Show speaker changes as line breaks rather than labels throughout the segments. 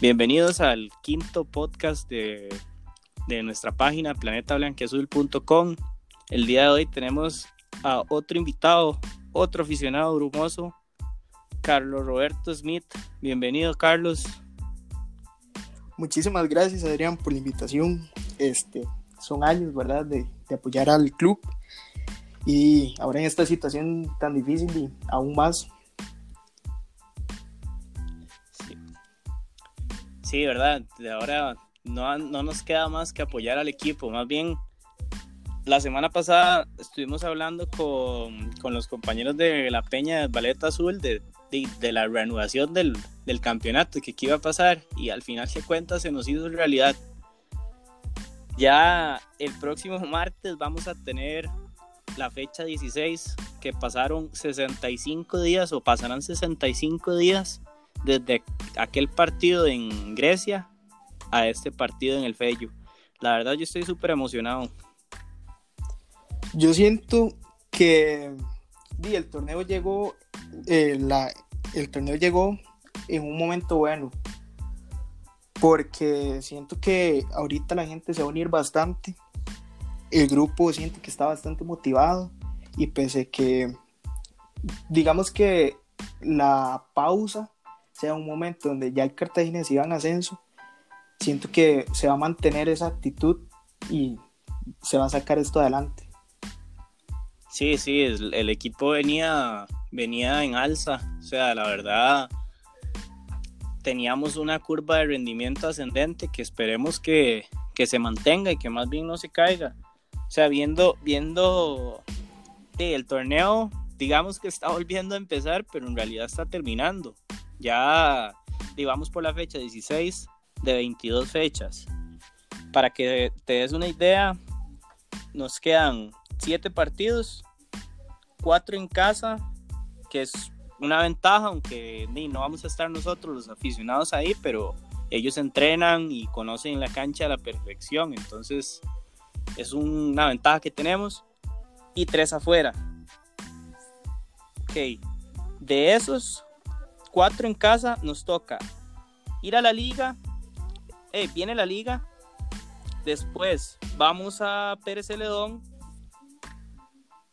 Bienvenidos al quinto podcast de, nuestra página planetablanquiazul.com. El día de hoy tenemos a otro invitado, otro aficionado brumoso, Carlos Roberto Smith. Bienvenido, Carlos.
Muchísimas gracias, Adrián, por la invitación. Este, son años, ¿verdad?, de, de apoyar al club. Y ahora en esta situación tan difícil y aún más,
Sí, verdad. De ahora no, no nos queda más que apoyar al equipo. Más bien, la semana pasada estuvimos hablando con, con los compañeros de la Peña de Ballet Azul de, de, la reanudación del, del, campeonato, que qué iba a pasar. Y al final se cuenta, se nos hizo realidad. Ya el próximo martes vamos a tener la fecha 16, que pasaron 65 días o pasarán 65 días desde aquel partido en Grecia a este partido en el Fello. La verdad yo estoy súper emocionado.
Yo siento que el torneo llegó, eh, el torneo llegó en un momento bueno, porque siento que ahorita la gente se va a unir bastante, el grupo siento que está bastante motivado y pese que digamos que la pausa sea un momento donde ya el Cartagena iba en ascenso, siento que se va a mantener esa actitud y se va a sacar esto adelante.
Sí, sí, el, equipo venía, venía en alza, o sea, la verdad teníamos una curva de rendimiento ascendente que esperemos que, se mantenga y que más bien no se caiga. O sea, viendo, viendo el torneo, digamos que está volviendo a empezar, pero en realidad está terminando. Ya digamos por la fecha 16 de 22 fechas. Para que te des una idea, nos quedan 7 partidos, 4 en casa, que es una ventaja, aunque no vamos a estar nosotros los aficionados ahí, pero ellos entrenan y conocen la cancha a la perfección, entonces es una ventaja que tenemos. Y 3 afuera. Ok, de esos cuatro en casa, nos toca ir a la liga. Eh, viene la liga. Después vamos a Pérez Celedón.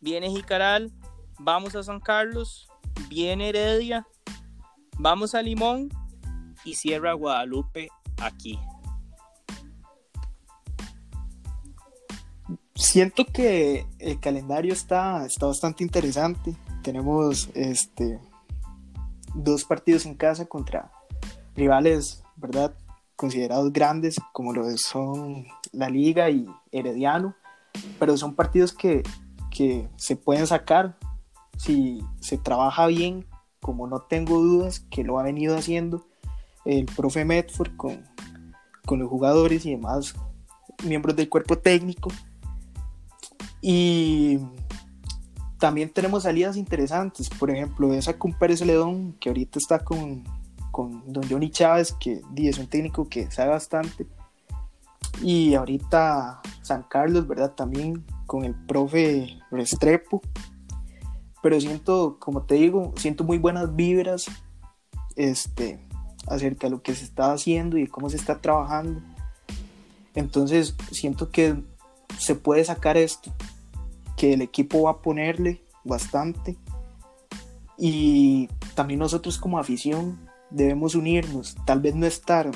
Viene Jicaral. Vamos a San Carlos. Viene Heredia. Vamos a Limón. Y cierra Guadalupe aquí.
Siento que el calendario está, está bastante interesante. Tenemos este dos partidos en casa contra rivales, ¿verdad? Considerados grandes como lo son la Liga y Herediano, pero son partidos que, se pueden sacar si se trabaja bien, como no tengo dudas que lo ha venido haciendo el profe Medford con, con los jugadores y demás miembros del cuerpo técnico. Y también tenemos salidas interesantes, por ejemplo, esa con Pérez Ledón, que ahorita está con, con Don Johnny Chávez, que es un técnico que sabe bastante. Y ahorita San Carlos, ¿verdad? También con el profe Restrepo. Pero siento, como te digo, siento muy buenas vibras este, acerca de lo que se está haciendo y cómo se está trabajando. Entonces siento que se puede sacar esto que el equipo va a ponerle bastante. Y también nosotros como afición debemos unirnos, tal vez no estar,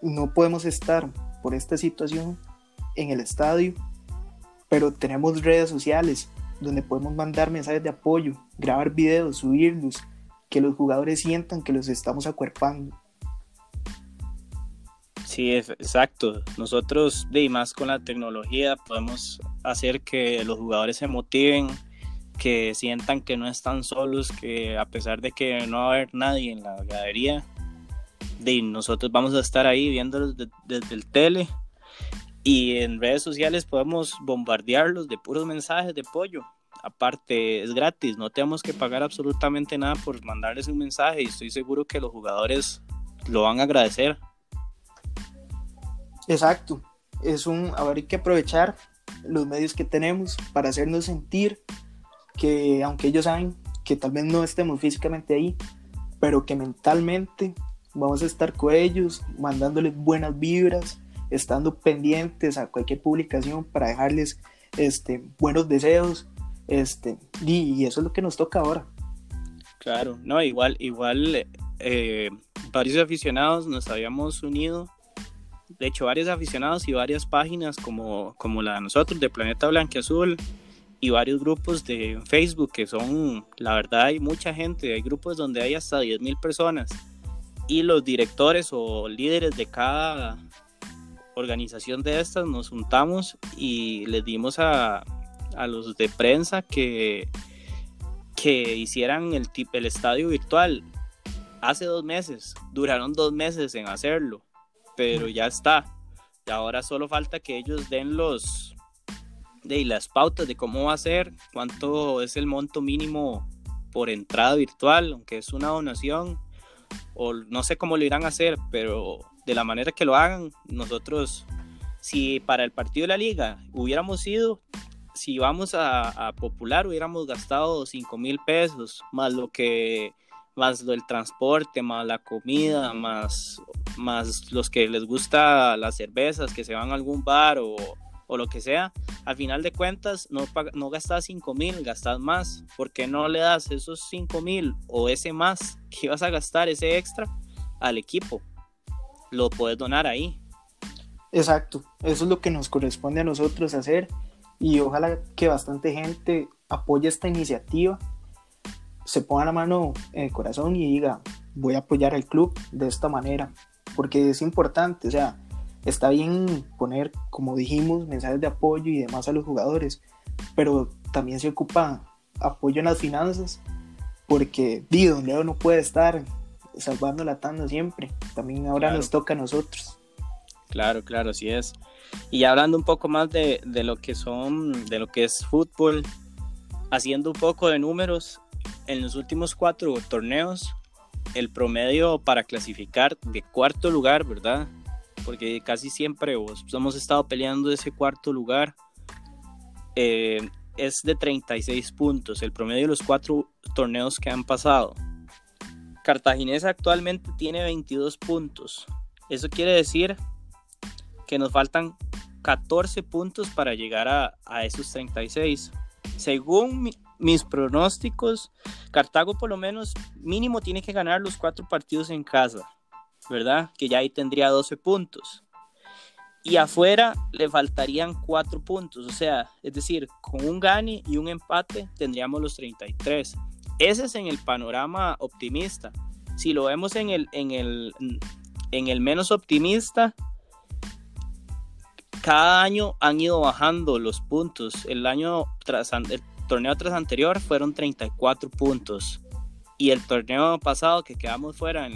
no podemos estar por esta situación en el estadio, pero tenemos redes sociales donde podemos mandar mensajes de apoyo, grabar videos, subirlos, que los jugadores sientan que los estamos acuerpando.
Sí, exacto. Nosotros, de más con la tecnología, podemos hacer que los jugadores se motiven, que sientan que no están solos, que a pesar de que no va a haber nadie en la gradería, de nosotros vamos a estar ahí viéndolos desde el tele y en redes sociales podemos bombardearlos de puros mensajes de apoyo. Aparte, es gratis, no tenemos que pagar absolutamente nada por mandarles un mensaje y estoy seguro que los jugadores lo van a agradecer.
Exacto. Es un, ahora hay que aprovechar los medios que tenemos para hacernos sentir que aunque ellos saben que tal vez no estemos físicamente ahí, pero que mentalmente vamos a estar con ellos, mandándoles buenas vibras, estando pendientes a cualquier publicación para dejarles este, buenos deseos, este, y, eso es lo que nos toca ahora.
Claro, no, igual, igual eh, varios aficionados nos habíamos unido, de hecho varios aficionados y varias páginas como, como la de nosotros de Planeta Azul y varios grupos de Facebook que son, la verdad hay mucha gente, hay grupos donde hay hasta 10.000 personas y los directores o líderes de cada organización de estas nos juntamos y les dimos a, a los de prensa que, que hicieran el, el estadio virtual. Hace dos meses, duraron dos meses en hacerlo, pero ya está. Y ahora solo falta que ellos den los de las pautas de cómo va a ser, cuánto es el monto mínimo por entrada virtual, aunque es una donación, o no sé cómo lo irán a hacer, pero de la manera que lo hagan, nosotros, si para el partido de la liga hubiéramos ido, si vamos a, Popular, hubiéramos gastado 5 mil pesos, más lo que más del transporte, más la comida, más, más los que les gusta las cervezas, que se van a algún bar o, o lo que sea, al final de cuentas no, no gastas 5 mil, gastas más. ¿Por qué no le das esos 5 mil o ese más que ibas a gastar, ese extra, al equipo? Lo puedes donar ahí.
Exacto, eso es lo que nos corresponde a nosotros hacer y ojalá que bastante gente apoye esta iniciativa, se ponga la mano en el corazón y diga, voy a apoyar al club de esta manera, porque es importante, o sea, está bien poner, como dijimos, mensajes de apoyo y demás a los jugadores, pero también se ocupa apoyo en las finanzas, porque Don Leo no puede estar salvando la tanda siempre, también ahora nos toca a nosotros.
Claro, claro, así es. Y hablando un poco más de, de, lo que son, de lo que es fútbol, haciendo un poco de números, en los últimos cuatro torneos, el promedio para clasificar de cuarto lugar, ¿verdad? Porque casi siempre hemos estado peleando ese cuarto lugar. Eh, es de 36 puntos, el promedio de los cuatro torneos que han pasado. Cartaginesa actualmente tiene 22 puntos. Eso quiere decir que nos faltan 14 puntos para llegar a, esos 36. Según mis pronósticos, Cartago por lo menos mínimo tiene que ganar los cuatro partidos en casa, ¿verdad? Que ya ahí tendría 12 puntos. Y afuera le faltarían 4 puntos, o sea, es decir, con un gane y un empate tendríamos los 33. Ese es en el panorama optimista. Si lo vemos en el, en el, en el menos optimista, cada año han ido bajando los puntos. El año tras el torneo tras anterior fueron 34 puntos. Y el torneo pasado que quedamos fuera,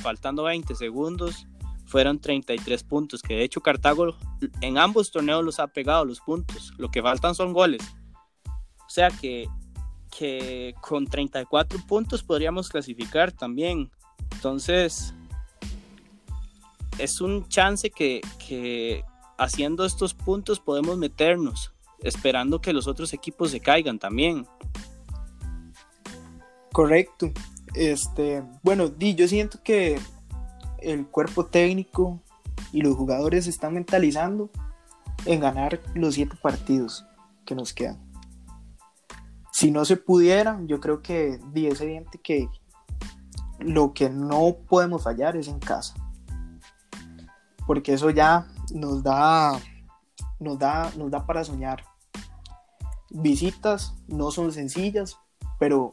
faltando 20 segundos, fueron 33 puntos. Que de hecho Cartago en ambos torneos los ha pegado los puntos. Lo que faltan son goles. O sea que, que con 34 puntos podríamos clasificar también. Entonces, es un chance que, que haciendo estos puntos podemos meternos, esperando que los otros equipos se caigan también.
Correcto. Este, bueno, Di, yo siento que el cuerpo técnico y los jugadores se están mentalizando en ganar los siete partidos que nos quedan. Si no se pudiera, yo creo que Di, es evidente que lo que no podemos fallar es en casa. Porque eso ya nos da, nos da, nos da para soñar. Visitas no son sencillas, pero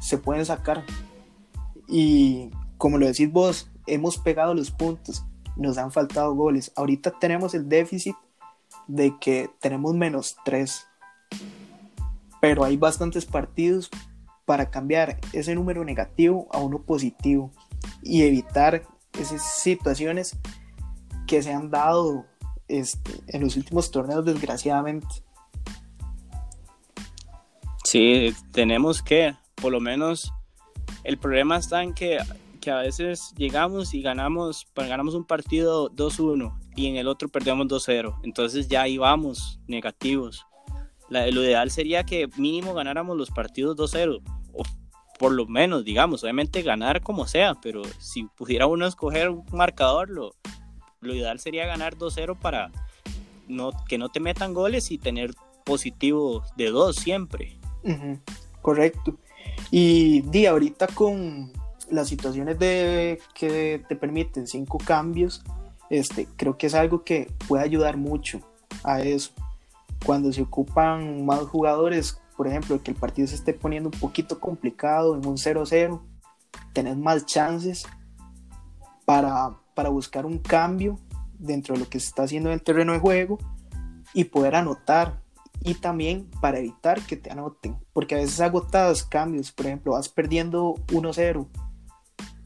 se pueden sacar. Y como lo decís vos, hemos pegado los puntos, nos han faltado goles. Ahorita tenemos el déficit de que tenemos menos 3. Pero hay bastantes partidos para cambiar ese número negativo a uno positivo y evitar esas situaciones que se han dado este, en los últimos torneos, desgraciadamente.
Sí, tenemos que, por lo menos, el problema está en que, que a veces llegamos y ganamos, ganamos un partido 2-1 y en el otro perdemos 2-0. Entonces ya ahí vamos, negativos. lo ideal sería que mínimo ganáramos los partidos 2-0 o por lo menos, digamos, obviamente ganar como sea, pero si pudiera uno escoger un marcador, lo, lo ideal sería ganar 2-0 para no, que no te metan goles y tener positivo de dos siempre.
Correcto. Y di ahorita con las situaciones de que te permiten cinco cambios, este, creo que es algo que puede ayudar mucho a eso. Cuando se ocupan más jugadores, por ejemplo, que el partido se esté poniendo un poquito complicado en un 0-0, tenés más chances para, para buscar un cambio dentro de lo que se está haciendo en el terreno de juego y poder anotar y también para evitar que te anoten, porque a veces agotas cambios, por ejemplo, vas perdiendo 1-0,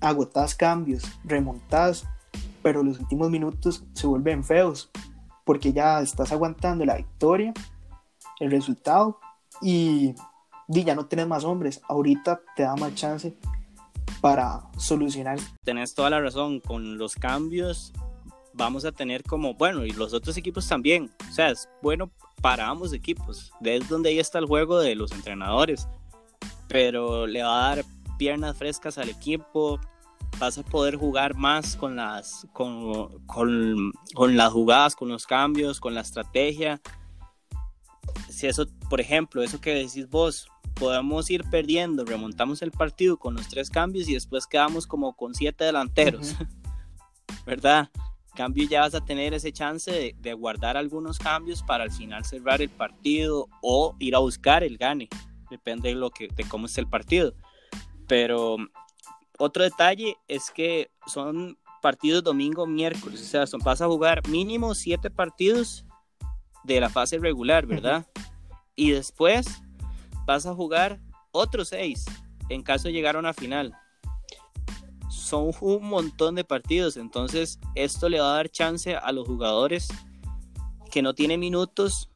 agotas cambios, remontas, pero los últimos minutos se vuelven feos, porque ya estás aguantando la victoria, el resultado y, ya no tienes más hombres. Ahorita te da más chance para solucionar.
Tenés toda la razón, con los cambios vamos a tener como, bueno, y los otros equipos también. O sea, es bueno para ambos equipos. Es donde ahí está el juego de los entrenadores. Pero le va a dar piernas frescas al equipo. Vas a poder jugar más con las, con, con, con las jugadas, con los cambios, con la estrategia si eso, por ejemplo, eso que decís vos, podemos ir perdiendo, remontamos el partido con los tres cambios y después quedamos como con siete delanteros, ¿verdad? cambio ya vas a tener ese chance de, guardar algunos cambios para al final cerrar el partido o ir a buscar el gane, depende de, lo que, de cómo esté el partido. Pero otro detalle es que son partidos domingo, miércoles, o sea, son, vas a jugar mínimo siete partidos de la fase regular, ¿verdad? Y después vas a jugar otros seis en caso de llegar a una final. Son un montón de partidos, entonces esto le va a dar chance a los jugadores que no tienen minutos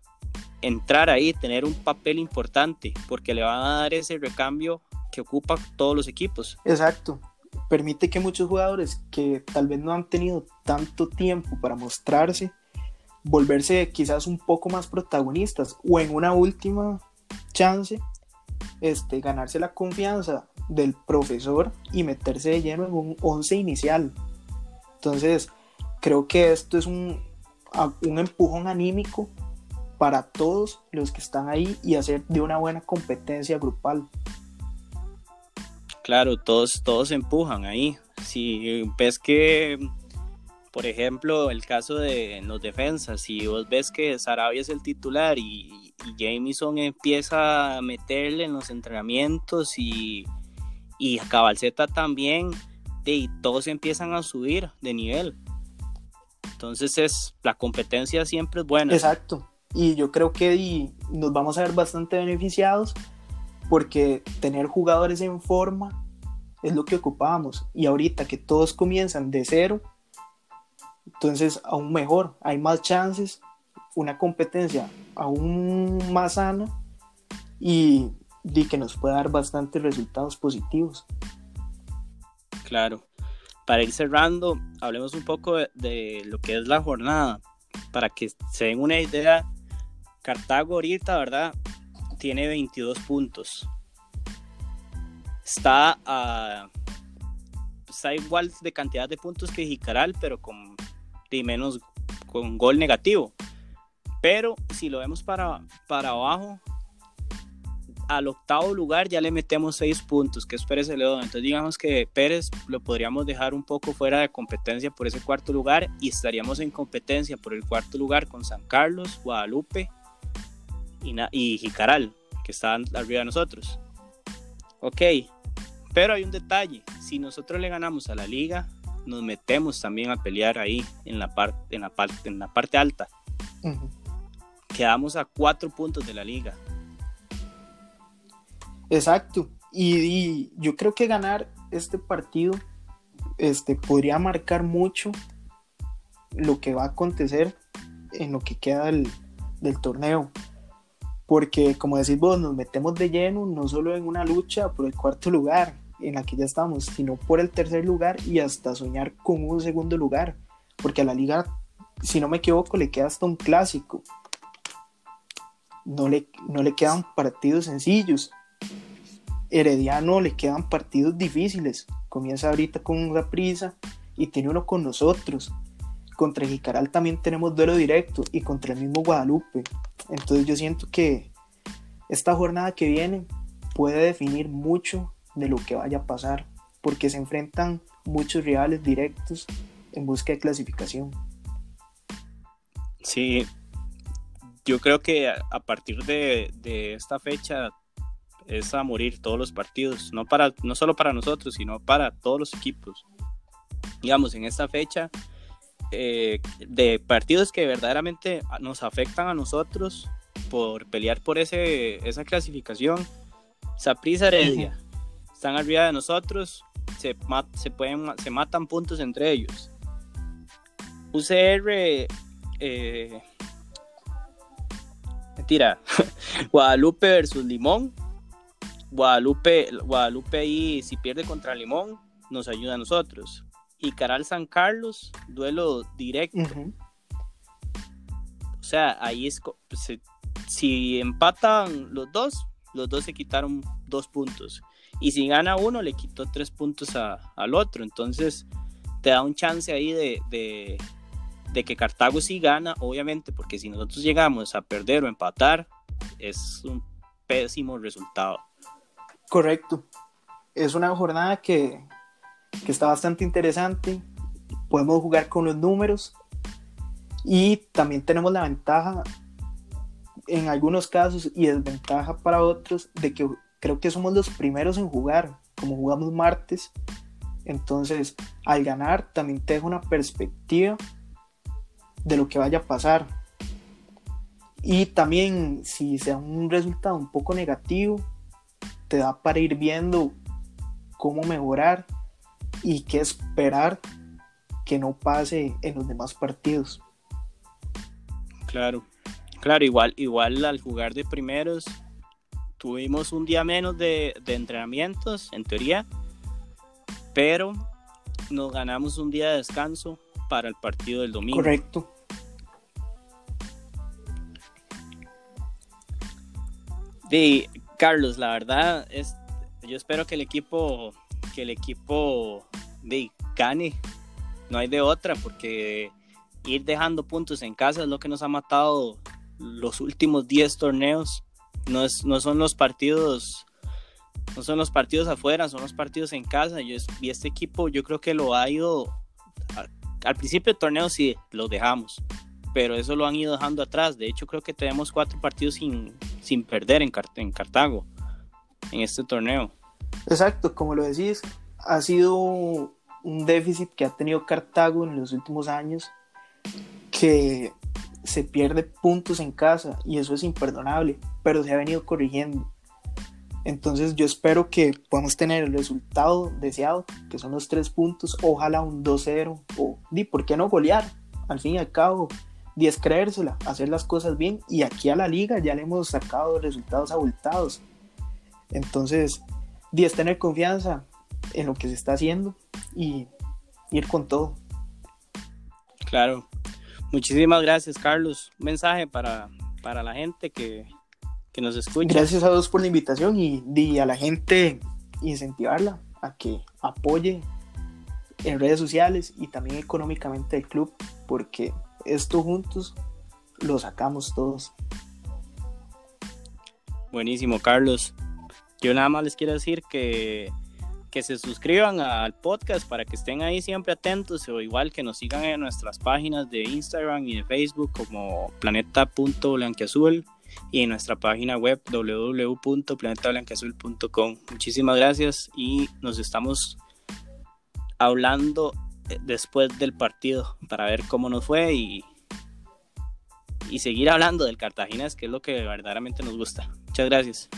entrar ahí, tener un papel importante, porque le van a dar ese recambio que ocupa todos los equipos.
Exacto. Permite que muchos jugadores que tal vez no han tenido tanto tiempo para mostrarse, volverse quizás un poco más protagonistas o en una última chance este, ganarse la confianza del profesor y meterse de lleno en un once inicial. Entonces, creo que esto es un, un empujón anímico para todos los que están ahí y hacer de una buena competencia grupal.
Claro, todos, todos empujan ahí. Si ves que por ejemplo, el caso de los defensas, si vos ves que Sarabia es el titular y, Jamison empieza a meterle en los entrenamientos y, y Cabalceta también, y todos empiezan a subir de nivel. Entonces es la competencia siempre es buena.
Exacto. Y yo creo que nos vamos a ver bastante beneficiados porque tener jugadores en forma es lo que ocupamos. Y ahorita que todos comienzan de cero, entonces, aún mejor, hay más chances, una competencia aún más sana y, que nos pueda dar bastantes resultados positivos.
Claro. Para ir cerrando, hablemos un poco de, lo que es la jornada. Para que se den una idea, Cartago ahorita, ¿verdad? Tiene 22 puntos. Está, a, está igual de cantidad de puntos que Jicaral, pero con y menos con gol negativo. Pero si lo vemos para, para abajo, al octavo lugar ya le metemos seis puntos, que es Pérez León Entonces digamos que Pérez lo podríamos dejar un poco fuera de competencia por ese cuarto lugar y estaríamos en competencia por el cuarto lugar con San Carlos, Guadalupe y, y Jicaral, que están arriba de nosotros. Ok, pero hay un detalle, si nosotros le ganamos a la liga, nos metemos también a pelear ahí en la parte, en la parte, en la parte alta. Quedamos a cuatro puntos de la liga.
Exacto. Y, yo creo que ganar este partido este, podría marcar mucho lo que va a acontecer en lo que queda del, del torneo. Porque, como decís vos, nos metemos de lleno no solo en una lucha por el cuarto lugar, en la que ya estamos, sino por el tercer lugar y hasta soñar con un segundo lugar, porque a la liga, si no me equivoco, le queda hasta un clásico. No le, no le quedan partidos sencillos. Herediano le quedan partidos difíciles. Comienza ahorita con una prisa y tiene uno con nosotros. Contra Jicaral también tenemos duelo directo y contra el mismo Guadalupe. Entonces yo siento que esta jornada que viene puede definir mucho de lo que vaya a pasar, porque se enfrentan muchos rivales directos en busca de clasificación.
Sí, yo creo que a partir de, esta fecha es a morir todos los partidos, no, para, no solo para nosotros, sino para todos los equipos. Digamos, en esta fecha eh, de partidos que verdaderamente nos afectan a nosotros por pelear por ese, esa clasificación. Saprissa Heredia están arriba de nosotros, se, se, pueden, se matan puntos entre ellos. UCR, eh, mentira, Guadalupe versus Limón. Guadalupe, Guadalupe ahí, si pierde contra Limón, nos ayuda a nosotros. Y Caral San Carlos, duelo directo. O sea, ahí es, si empatan los dos, los dos se quitaron dos puntos. Y si gana uno, le quitó tres puntos al otro. Entonces, te da un chance ahí de, de, que Cartago sí gana, obviamente, porque si nosotros llegamos a perder o empatar, es un pésimo resultado.
Correcto. Es una jornada que, que está bastante interesante. Podemos jugar con los números. Y también tenemos la ventaja en algunos casos y desventaja para otros de que creo que somos los primeros en jugar, como jugamos martes. Entonces, al ganar también te deja una perspectiva de lo que vaya a pasar. Y también si sea un resultado un poco negativo, te da para ir viendo cómo mejorar y qué esperar que no pase en los demás partidos.
Claro. Claro, igual, igual al jugar de primeros, tuvimos un día menos de, entrenamientos, en teoría, pero nos ganamos un día de descanso para el partido del domingo.
Correcto.
De Carlos, la verdad es, yo espero que el equipo, que el equipo de gane, no hay de otra, porque ir dejando puntos en casa es lo que nos ha matado los últimos 10 torneos. No, es, no son los partidos no son los partidos afuera, son los partidos en casa. y este equipo yo creo que lo ha ido, al principio del torneo sí, lo dejamos, pero eso lo han ido dejando atrás. De hecho creo que tenemos cuatro partidos sin, sin perder en, en Cartago, en este torneo.
Exacto, como lo decís, ha sido un déficit que ha tenido Cartago en los últimos años, que se pierde puntos en casa y eso es imperdonable, pero se ha venido corrigiendo. Entonces yo espero que podamos tener el resultado deseado, que son los tres puntos, ojalá un 2-0 o, di, ¿por qué no golear? Al fin y al cabo, di es creérsela, hacer las cosas bien y aquí a la liga ya le hemos sacado resultados abultados. Entonces, di es tener confianza en lo que se está haciendo y ir con todo.
Claro, Muchísimas gracias, Carlos. Un mensaje para, para la gente que, nos escucha.
Gracias a todos por la invitación y, a la gente incentivarla a que apoye en redes sociales y también económicamente el club, porque esto juntos lo sacamos todos.
Buenísimo, Carlos. Yo nada más les quiero decir que que se suscriban al podcast para que estén ahí siempre atentos o igual que nos sigan en nuestras páginas de Instagram y de Facebook como planeta.blanquiazul y en nuestra página web www.planetablanquiazul.com. Muchísimas gracias y nos estamos hablando eh, después del partido para ver cómo nos fue y, y seguir hablando del Cartagena, que es lo que verdaderamente nos gusta. Muchas gracias.